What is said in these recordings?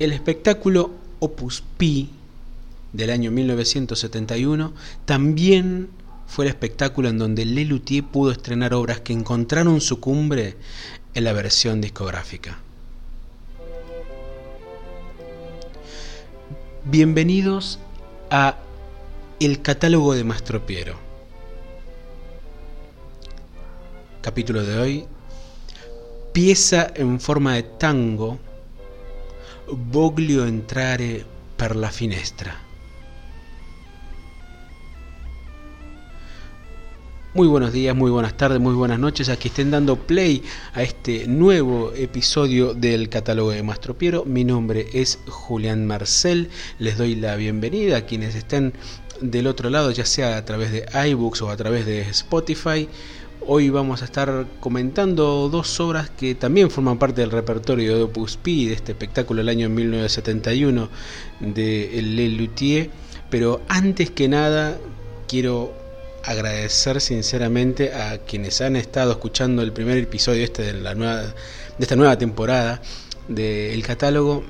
El espectáculo Opus Pi del año 1971 también fue el espectáculo en donde Lelutier pudo estrenar obras que encontraron su cumbre en la versión discográfica. Bienvenidos a El catálogo de Mastro Piero. Capítulo de hoy. Pieza en forma de tango voglio entrare per la finestra. Muy buenos días, muy buenas tardes, muy buenas noches a estén dando play a este nuevo episodio del catálogo de Mastro Piero. Mi nombre es Julián Marcel. Les doy la bienvenida a quienes estén del otro lado, ya sea a través de iBooks o a través de Spotify Hoy vamos a estar comentando dos obras que también forman parte del repertorio de Opus Pi, de este espectáculo del año 1971 de Le Luthier. Pero antes que nada, quiero agradecer sinceramente a quienes han estado escuchando el primer episodio este de, la nueva, de esta nueva temporada del catálogo,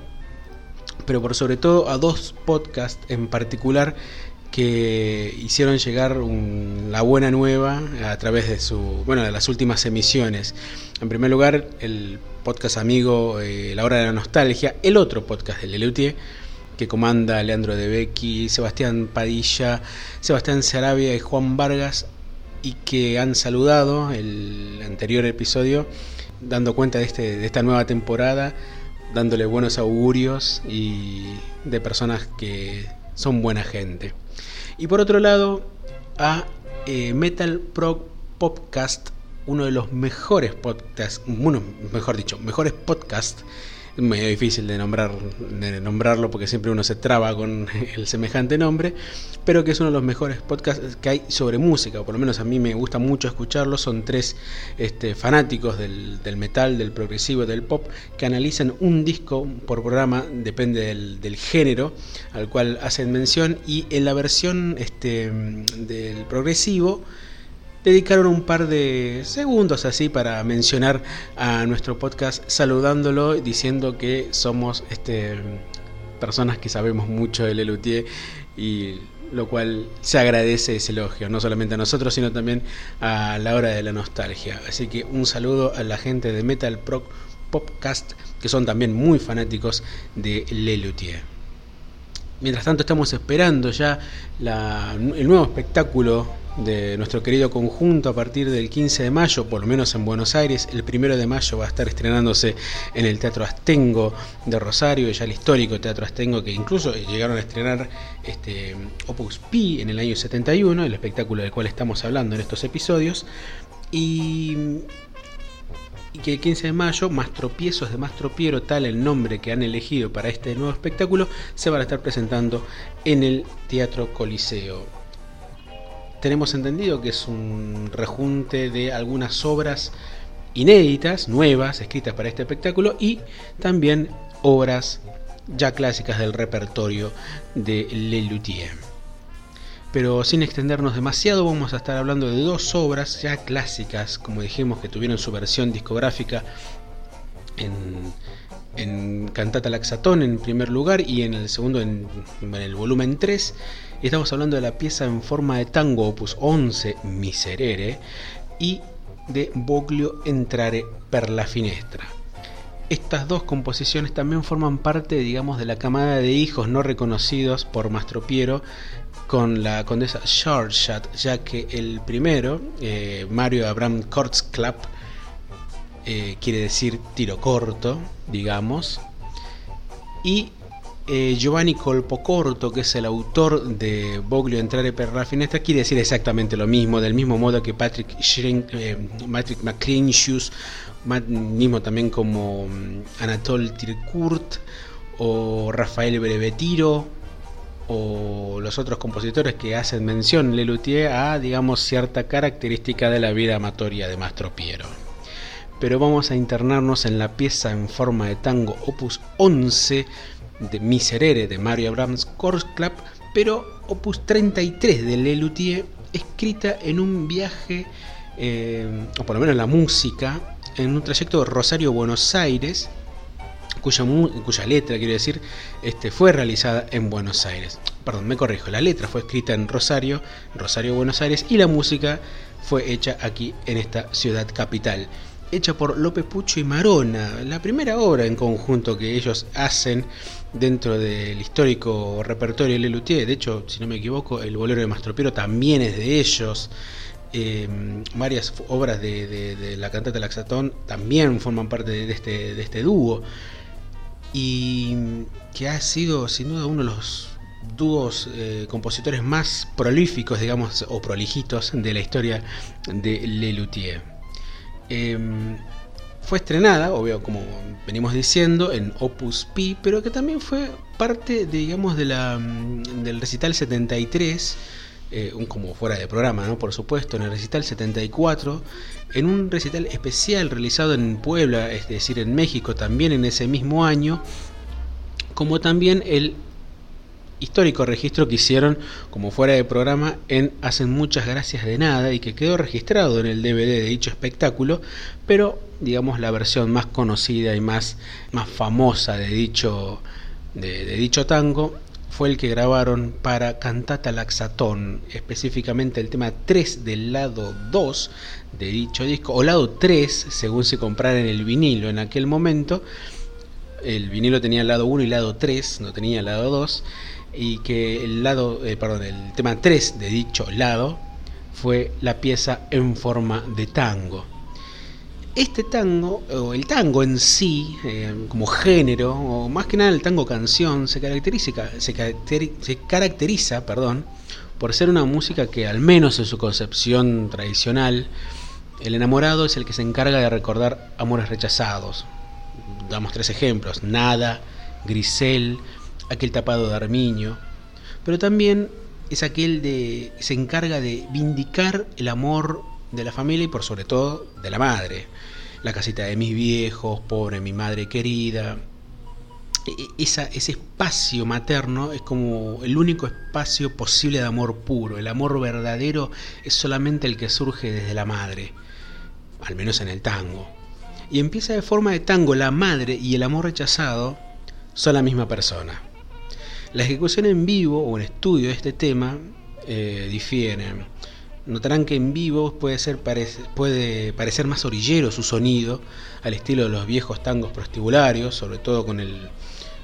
pero por sobre todo a dos podcasts en particular que hicieron llegar la buena nueva a través de su bueno de las últimas emisiones. En primer lugar, el podcast amigo eh, La Hora de la Nostalgia, el otro podcast de Lelutier, que comanda Leandro De Becky, Sebastián Padilla, Sebastián Sarabia y Juan Vargas, y que han saludado el anterior episodio, dando cuenta de, este, de esta nueva temporada, dándole buenos augurios y de personas que son buena gente. Y por otro lado, a eh, Metal Pro Podcast, uno de los mejores podcasts, bueno, mejor dicho, mejores podcasts medio difícil de, nombrar, de nombrarlo porque siempre uno se traba con el semejante nombre, pero que es uno de los mejores podcasts que hay sobre música, o por lo menos a mí me gusta mucho escucharlo. Son tres este, fanáticos del, metal, del progresivo, del pop, que analizan un disco por programa, depende del, del género al cual hacen mención, y en la versión este, del progresivo, dedicaron un par de segundos así para mencionar a nuestro podcast, saludándolo, diciendo que somos este, personas que sabemos mucho de Lelutier y lo cual se agradece ese elogio, no solamente a nosotros, sino también a la hora de la nostalgia. Así que un saludo a la gente de Metal Pro Podcast, que son también muy fanáticos de Lelutier. Mientras tanto estamos esperando ya el nuevo espectáculo de nuestro querido conjunto a partir del 15 de mayo, por lo menos en Buenos Aires. El primero de mayo va a estar estrenándose en el Teatro Astengo de Rosario, ya el histórico Teatro Astengo, que incluso llegaron a estrenar este, Opus Pi en el año 71, el espectáculo del cual estamos hablando en estos episodios. Y, y que el 15 de mayo, Más Tropiezos de Más Tropiero, tal el nombre que han elegido para este nuevo espectáculo, se van a estar presentando en el Teatro Coliseo tenemos entendido que es un rejunte de algunas obras inéditas, nuevas, escritas para este espectáculo y también obras ya clásicas del repertorio de Lelutier. Pero sin extendernos demasiado, vamos a estar hablando de dos obras ya clásicas, como dijimos, que tuvieron su versión discográfica en, en Cantata Laxatón en primer lugar y en el segundo en, en el volumen 3 Estamos hablando de la pieza en forma de tango opus 11 Miserere y de Boglio Entrare per la Finestra. Estas dos composiciones también forman parte, digamos, de la camada de hijos no reconocidos por Mastropiero con la condesa Schardschatt, ya que el primero, eh, Mario Abraham Kortzklapp, eh, quiere decir tiro corto, digamos, y eh, Giovanni Colpocorto, que es el autor de Boglio Entrare per la Finestra, quiere decir exactamente lo mismo, del mismo modo que Patrick, Schrink, eh, mismo también como mm, Anatole Tirkurt o Rafael Brevetiro o los otros compositores que hacen mención Lelutier a, digamos, cierta característica de la vida amatoria de Mastro Piero. Pero vamos a internarnos en la pieza en forma de tango opus 11 de Miserere de Mario Abrams Club, pero opus 33 de Lelutier, escrita en un viaje, eh, o por lo menos la música, en un trayecto Rosario-Buenos Aires, cuya, cuya letra, quiero decir, este, fue realizada en Buenos Aires. Perdón, me corrijo, la letra fue escrita en Rosario, Rosario, Buenos Aires, y la música fue hecha aquí en esta ciudad capital. Hecha por López Pucho y Marona, la primera obra en conjunto que ellos hacen dentro del histórico repertorio de Lelutier. De hecho, si no me equivoco, el bolero de Mastropiero también es de ellos. Eh, varias obras de, la cantata Laxatón también forman parte de este, de este dúo. Y que ha sido sin duda uno de los dúos eh, compositores más prolíficos, digamos, o prolijitos de la historia de Lelutier. Em, fue estrenada, obvio, como venimos diciendo, en Opus Pi, pero que también fue parte, digamos, de la, mm, del recital 73, eh, un, como fuera de programa, ¿no? Por supuesto, en el recital 74, en un recital especial realizado en Puebla, es decir, en México, también en ese mismo año, como también el histórico registro que hicieron como fuera de programa en Hacen muchas gracias de nada y que quedó registrado en el DVD de dicho espectáculo, pero digamos la versión más conocida y más, más famosa de dicho, de, dicho tango fue el que grabaron para Cantata Laxatón, específicamente el tema 3 del lado 2 de dicho disco, o lado 3, según se comprara en el vinilo en aquel momento. El vinilo tenía el lado 1 y lado 3, no tenía el lado 2 y que el lado, eh, perdón, el tema 3 de dicho lado fue la pieza en forma de tango. Este tango, o el tango en sí, eh, como género, o más que nada el tango canción, se caracteriza, se, se caracteriza perdón, por ser una música que, al menos en su concepción tradicional, el enamorado es el que se encarga de recordar amores rechazados. Damos tres ejemplos: Nada, Grisel, aquel tapado de armiño, pero también es aquel de se encarga de vindicar el amor de la familia y por sobre todo de la madre. La casita de mis viejos, pobre mi madre querida. E, e, esa, ese espacio materno es como el único espacio posible de amor puro. El amor verdadero es solamente el que surge desde la madre, al menos en el tango. Y empieza de forma de tango la madre y el amor rechazado son la misma persona. La ejecución en vivo o en estudio de este tema eh. Notarán que en vivo puede, ser, puede parecer más orillero su sonido, al estilo de los viejos tangos prostibularios, sobre todo con el,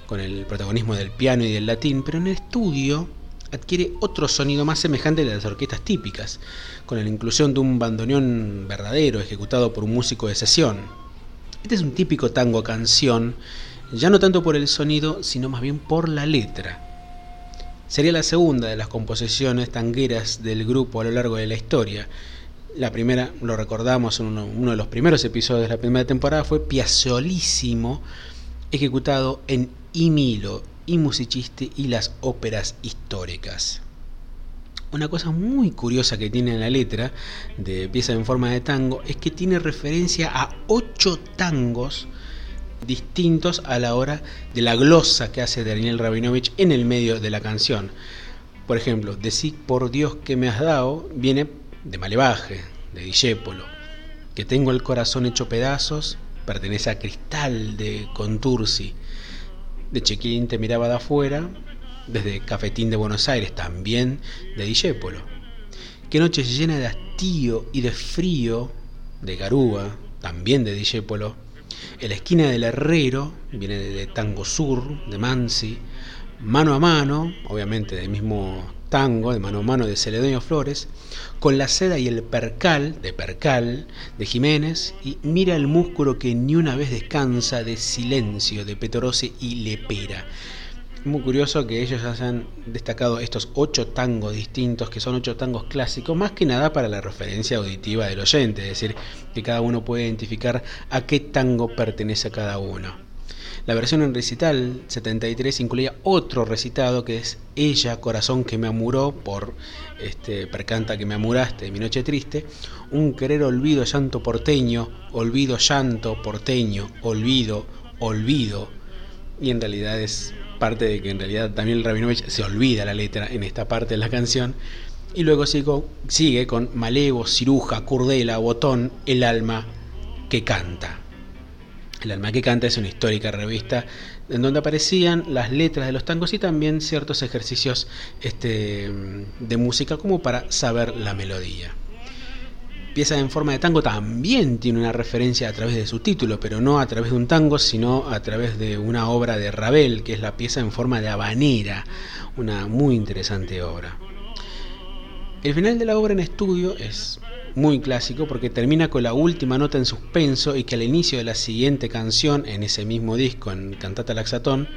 con el protagonismo del piano y del latín, pero en el estudio adquiere otro sonido más semejante al de las orquestas típicas, con la inclusión de un bandoneón verdadero ejecutado por un músico de sesión. Este es un típico tango canción ya no tanto por el sonido, sino más bien por la letra. Sería la segunda de las composiciones tangueras del grupo a lo largo de la historia. La primera, lo recordamos en uno, de los primeros episodios de la primera temporada, fue Piazzolísimo, ejecutado en I Milo, I Musiciste y las óperas históricas. Una cosa muy curiosa que tiene en la letra de pieza en forma de tango es que tiene referencia a ocho tangos distintos a la hora de la glosa que hace Daniel Rabinovich en el medio de la canción. Por ejemplo, Decir por Dios que me has dado viene de Malevaje, de Dijépolo. Que tengo el corazón hecho pedazos pertenece a Cristal de Contursi. De Chequín te miraba de afuera, desde Cafetín de Buenos Aires, también de Dijépolo. Que noche llena de hastío y de frío, de Garúa, también de Dijépolo en la esquina del Herrero, viene de Tango Sur, de Mansi, Mano a Mano, obviamente del mismo tango, de Mano a Mano de Celedonio Flores, con la seda y el percal, de Percal, de Jiménez, y Mira el músculo que ni una vez descansa, de Silencio, de Petorose y Lepera muy curioso que ellos hayan destacado estos ocho tangos distintos, que son ocho tangos clásicos, más que nada para la referencia auditiva del oyente, es decir, que cada uno puede identificar a qué tango pertenece a cada uno. La versión en recital 73 incluía otro recitado que es Ella, corazón que me amuró, por este, Percanta que me amuraste, mi noche triste, un querer olvido, llanto porteño, olvido, llanto porteño, olvido, olvido, y en realidad es parte de que en realidad también Rabinovich se olvida la letra en esta parte de la canción. Y luego sigue con Malevo, Ciruja, Curdela, Botón, el alma que canta. El alma que canta es una histórica revista en donde aparecían las letras de los tangos y también ciertos ejercicios este, de música como para saber la melodía. Pieza en forma de tango también tiene una referencia a través de su título, pero no a través de un tango, sino a través de una obra de Ravel, que es la pieza en forma de habanera, una muy interesante obra. El final de la obra en estudio es muy clásico porque termina con la última nota en suspenso y que al inicio de la siguiente canción en ese mismo disco, en Cantata Laxatón,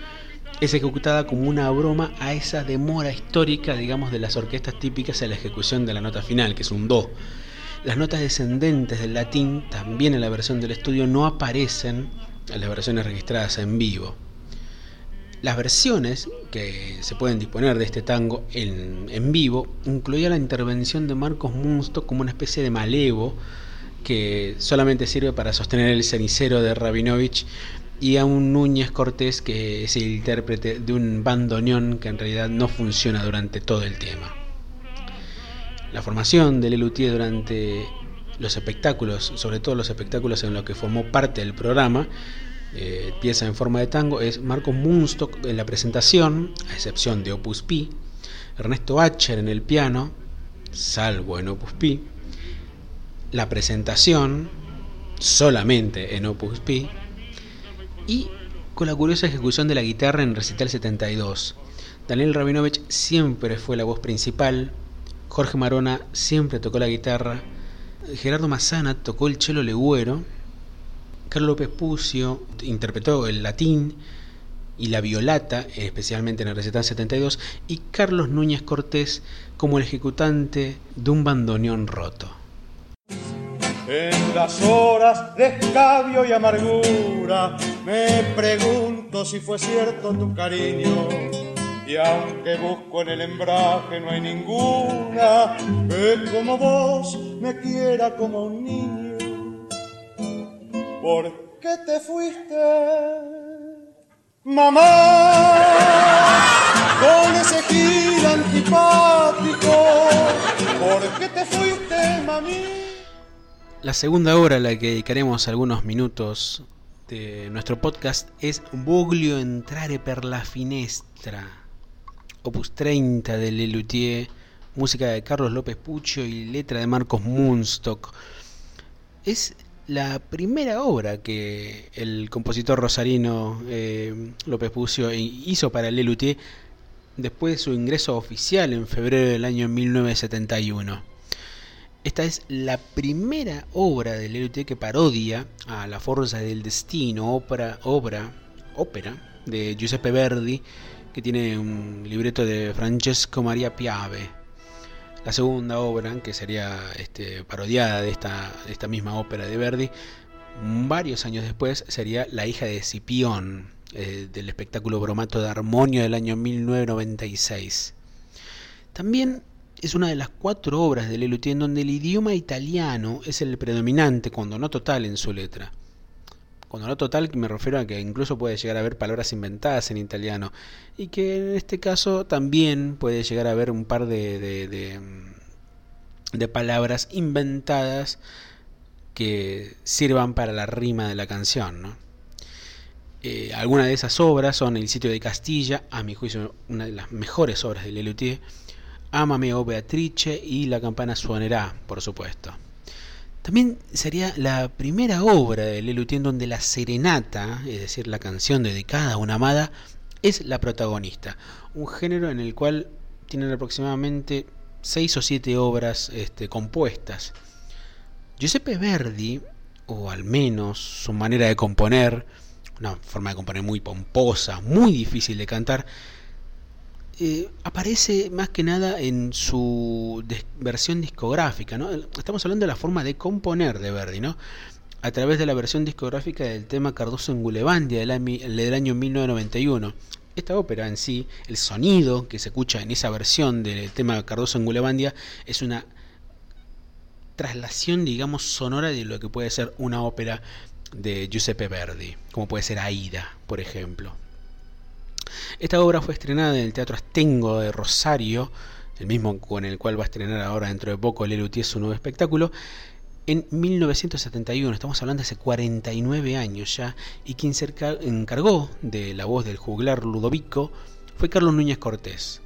es ejecutada como una broma a esa demora histórica, digamos, de las orquestas típicas en la ejecución de la nota final, que es un do. Las notas descendentes del latín, también en la versión del estudio, no aparecen en las versiones registradas en vivo. Las versiones que se pueden disponer de este tango en, en vivo incluía la intervención de Marcos Munsto como una especie de malevo que solamente sirve para sostener el cenicero de Rabinovich y a un Núñez Cortés que es el intérprete de un bandoneón que en realidad no funciona durante todo el tema. La formación de Lelutier durante los espectáculos, sobre todo los espectáculos en los que formó parte del programa, eh, pieza en forma de tango es Marcos Munstock en la presentación, a excepción de Opus Pi, Ernesto Acher en el piano, salvo en Opus Pi, la presentación solamente en Opus Pi y con la curiosa ejecución de la guitarra en Recital 72. Daniel Rabinovich siempre fue la voz principal, Jorge Marona siempre tocó la guitarra, Gerardo Mazzana tocó el cello legüero Carlos López Pucio interpretó el latín y la violata, especialmente en el recital 72, y Carlos Núñez Cortés como el ejecutante de un bandoneón roto. En las horas de escabio y amargura me pregunto si fue cierto tu cariño. Y aunque busco en el embrague no hay ninguna que como vos me quiera como un niño. ¿Por qué te fuiste, mamá? Con ese giro antipático. ¿Por qué te fuiste, mami? La segunda obra a la que dedicaremos algunos minutos de nuestro podcast es Voglio entrare per la finestra, opus 30 de Lelutier, música de Carlos López Pucho y letra de Marcos Munstock. Es la primera obra que el compositor rosarino eh, López Pucio hizo para Lelutier después de su ingreso oficial en febrero del año 1971. Esta es la primera obra de Lelutier que parodia a La Forza del Destino, obra, ópera de Giuseppe Verdi, que tiene un libreto de Francesco Maria Piave. La segunda obra, que sería este, parodiada de esta, esta misma ópera de Verdi, varios años después sería La hija de Cipión, eh, del espectáculo Bromato de Armonio del año 1996. También es una de las cuatro obras de Lelutier en donde el idioma italiano es el predominante, cuando no total, en su letra. Cuando no total me refiero a que incluso puede llegar a haber palabras inventadas en italiano y que en este caso también puede llegar a haber un par de, de, palabras inventadas que sirvan para la rima de la canción. Eh, algunas de esas obras son El sitio de Castilla, a mi juicio una de las mejores obras de Lelutier, Amame o oh Beatrice y La campana suonerá, por supuesto. También sería la primera obra de Lelutier donde la serenata, es decir, la canción dedicada a una amada, es la protagonista. Un género en el cual tienen aproximadamente seis o siete obras este, compuestas. Giuseppe Verdi, o al menos su manera de componer, una forma de componer muy pomposa, muy difícil de cantar, eh, aparece más que nada en su versión discográfica. ¿no? Estamos hablando de la forma de componer de Verdi, ¿no? a través de la versión discográfica del tema Cardoso en Gulebandia del, del año 1991. Esta ópera en sí, el sonido que se escucha en esa versión del tema Cardoso en Gulebandia es una traslación, digamos, sonora de lo que puede ser una ópera de Giuseppe Verdi, como puede ser Aida, por ejemplo. Esta obra fue estrenada en el Teatro Astengo de Rosario, el mismo con el cual va a estrenar ahora dentro de poco Lelutier su nuevo espectáculo, en 1971, estamos hablando de hace 49 años ya, y quien se encargó de la voz del juglar Ludovico fue Carlos Núñez Cortés.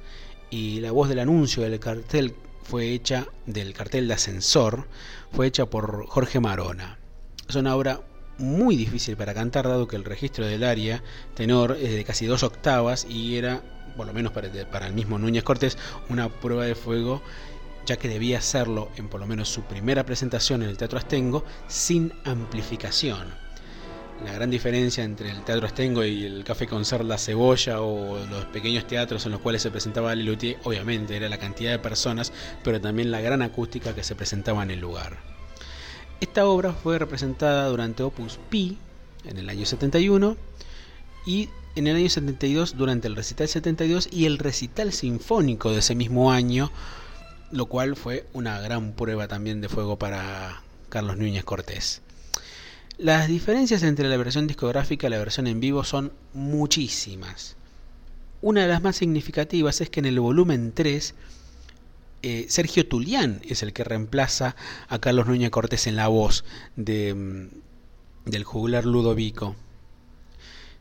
Y la voz del anuncio del cartel fue hecha, del cartel de ascensor, fue hecha por Jorge Marona. Es una obra muy difícil para cantar, dado que el registro del área tenor es de casi dos octavas y era, por lo menos para, para el mismo Núñez Cortés, una prueba de fuego ya que debía hacerlo en por lo menos su primera presentación en el Teatro Astengo sin amplificación. La gran diferencia entre el Teatro Astengo y el Café Concert La Cebolla o los pequeños teatros en los cuales se presentaba Lelutier, obviamente era la cantidad de personas, pero también la gran acústica que se presentaba en el lugar. Esta obra fue representada durante Opus Pi en el año 71 y en el año 72 durante el recital 72 y el recital sinfónico de ese mismo año lo cual fue una gran prueba también de fuego para Carlos Núñez Cortés. Las diferencias entre la versión discográfica y la versión en vivo son muchísimas. Una de las más significativas es que en el volumen 3 eh, Sergio Tulián es el que reemplaza a Carlos Núñez Cortés en la voz de, mm, del juglar Ludovico.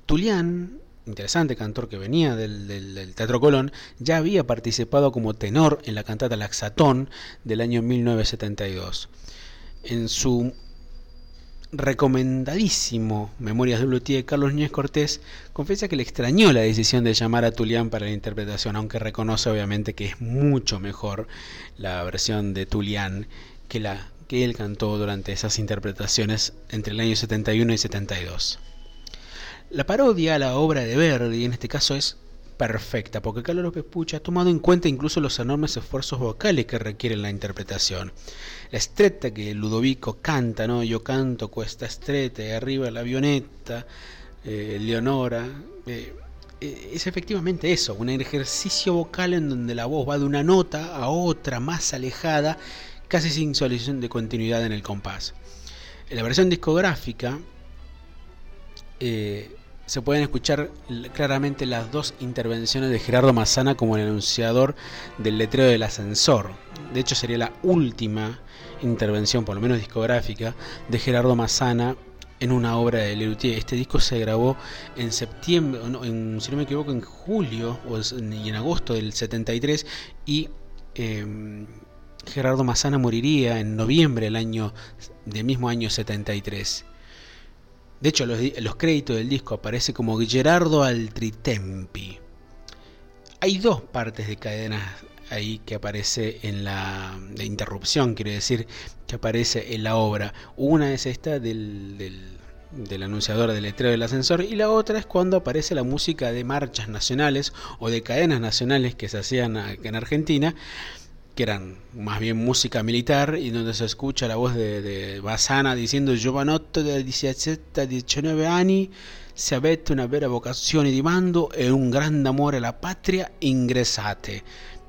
Tulián interesante cantor que venía del, Teatro Colón, ya había participado como tenor en la cantata Laxatón del año 1972. En su recomendadísimo Memorias de Luthier, Carlos Núñez Cortés confiesa que le extrañó la decisión de llamar a Tulián para la interpretación, aunque reconoce obviamente que es mucho mejor la versión de Tulián que la que él cantó durante esas interpretaciones entre el año 71 y 72. La parodia a la obra de Verdi en este caso es perfecta, porque Carlos López Pucha ha tomado en cuenta incluso los enormes esfuerzos vocales que requiere la interpretación. La estreta que Ludovico canta, ¿no? Yo canto cuesta estreta, y arriba la avioneta, eh, Leonora. Eh, eh, es efectivamente eso, un ejercicio vocal en donde la voz va de una nota a otra más alejada, casi sin solución de continuidad en el compás. En la versión discográfica, se pueden escuchar claramente las dos intervenciones de Gerardo Massana como el anunciador del letrero del ascensor. De hecho, sería la última intervención, por lo menos discográfica, de Gerardo Massana en una obra de Lelutier. Este disco se grabó en septiembre, en, si no me equivoco, en julio o y en agosto del 73 y em, Gerardo Massana moriría en noviembre del año del mismo año 73. De hecho, los, créditos del disco aparece como Gerardo Altritempi. Hay dos partes de cadenas ahí que aparece en la de interrupción, quiere decir, que aparece en la obra. Una es esta del, del, anunciador del letrero del ascensor y la otra es cuando aparece la música de marchas nacionales o de cadenas nacionales que se hacían en Argentina que eran más bien música militar y donde se escucha la voz de, de Basana diciendo giovanotto de 17 19 años se avete una vera vocazione di mando e un grande amore alla patria ingresate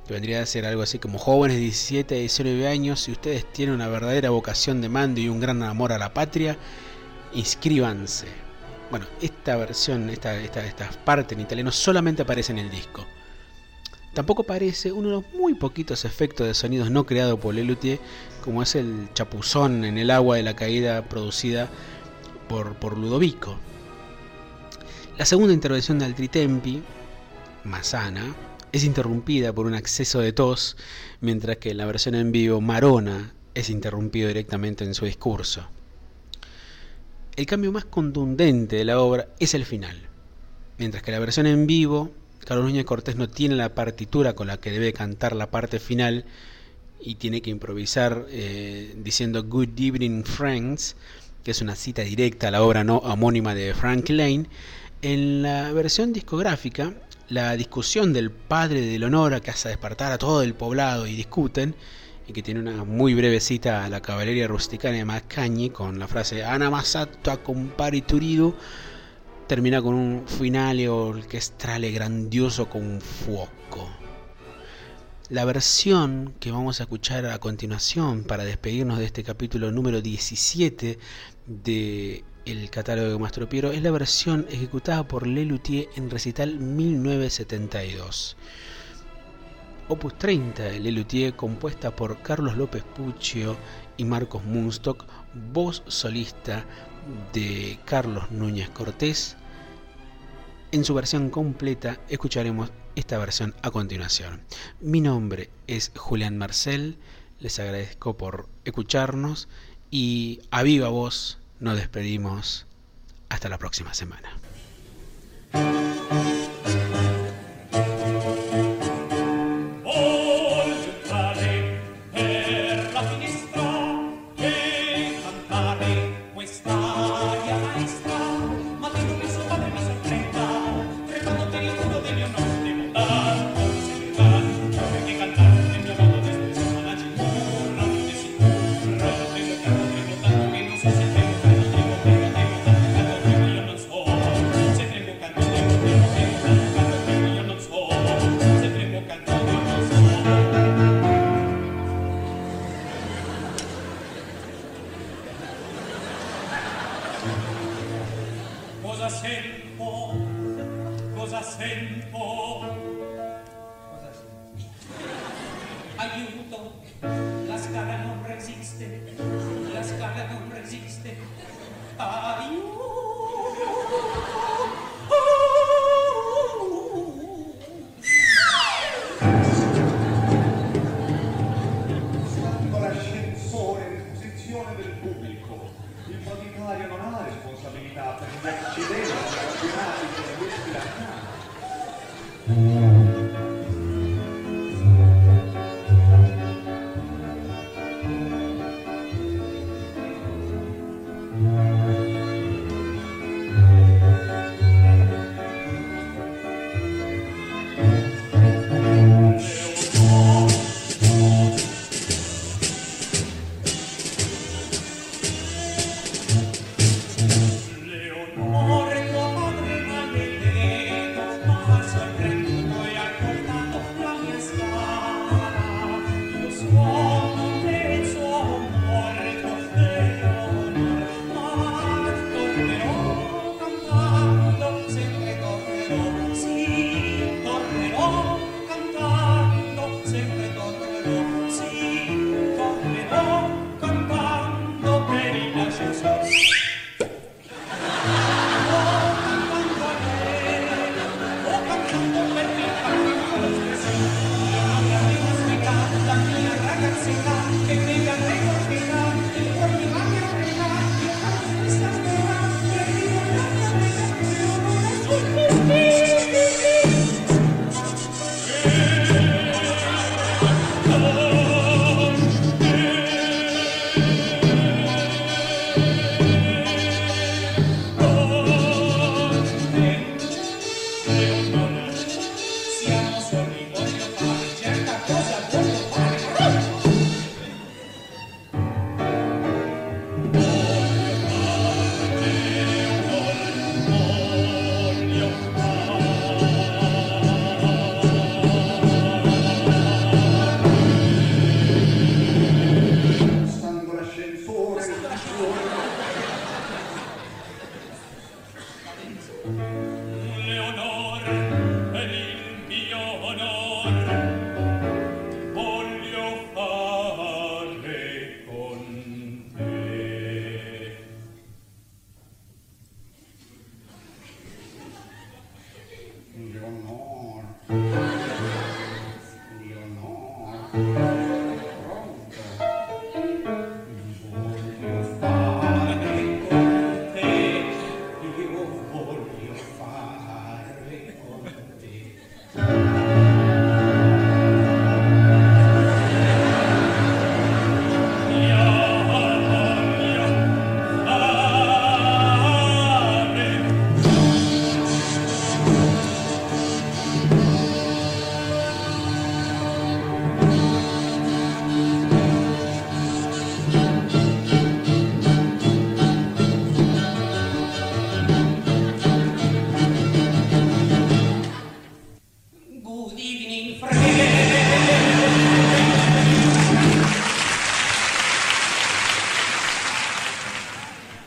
vendría a ser algo así como jóvenes de 17 a 19 años si ustedes tienen una verdadera vocación de mando y un gran amor a la patria inscríbanse. Bueno esta versión esta, esta, esta parte en italiano solamente aparece en el disco Tampoco parece uno de los muy poquitos efectos de sonidos no creados por Lelutier, como es el chapuzón en el agua de la caída producida por, por Ludovico. La segunda intervención de Altritempi, Masana, es interrumpida por un acceso de tos, mientras que en la versión en vivo Marona es interrumpido directamente en su discurso. El cambio más contundente de la obra es el final, mientras que la versión en vivo Carlos Núñez Cortés no tiene la partitura con la que debe cantar la parte final y tiene que improvisar eh, diciendo Good Evening Friends, que es una cita directa a la obra no homónima de Frank Lane. En la versión discográfica, la discusión del padre de Leonora que hace despertar a todo el poblado y discuten, y que tiene una muy breve cita a la caballería rusticana de Mascañi con la frase Ana Masato a compari turido termina con un finale orquestral grandioso con fuoco. La versión que vamos a escuchar a continuación para despedirnos de este capítulo número 17 de el catálogo de Mastro Piero es la versión ejecutada por Lelutier en recital 1972. Opus 30, el Lelutier, compuesta por Carlos López Puccio y Marcos Munstock, voz solista de Carlos Núñez Cortés. En su versión completa escucharemos esta versión a continuación. Mi nombre es Julián Marcel, les agradezco por escucharnos y a viva voz nos despedimos. Hasta la próxima semana.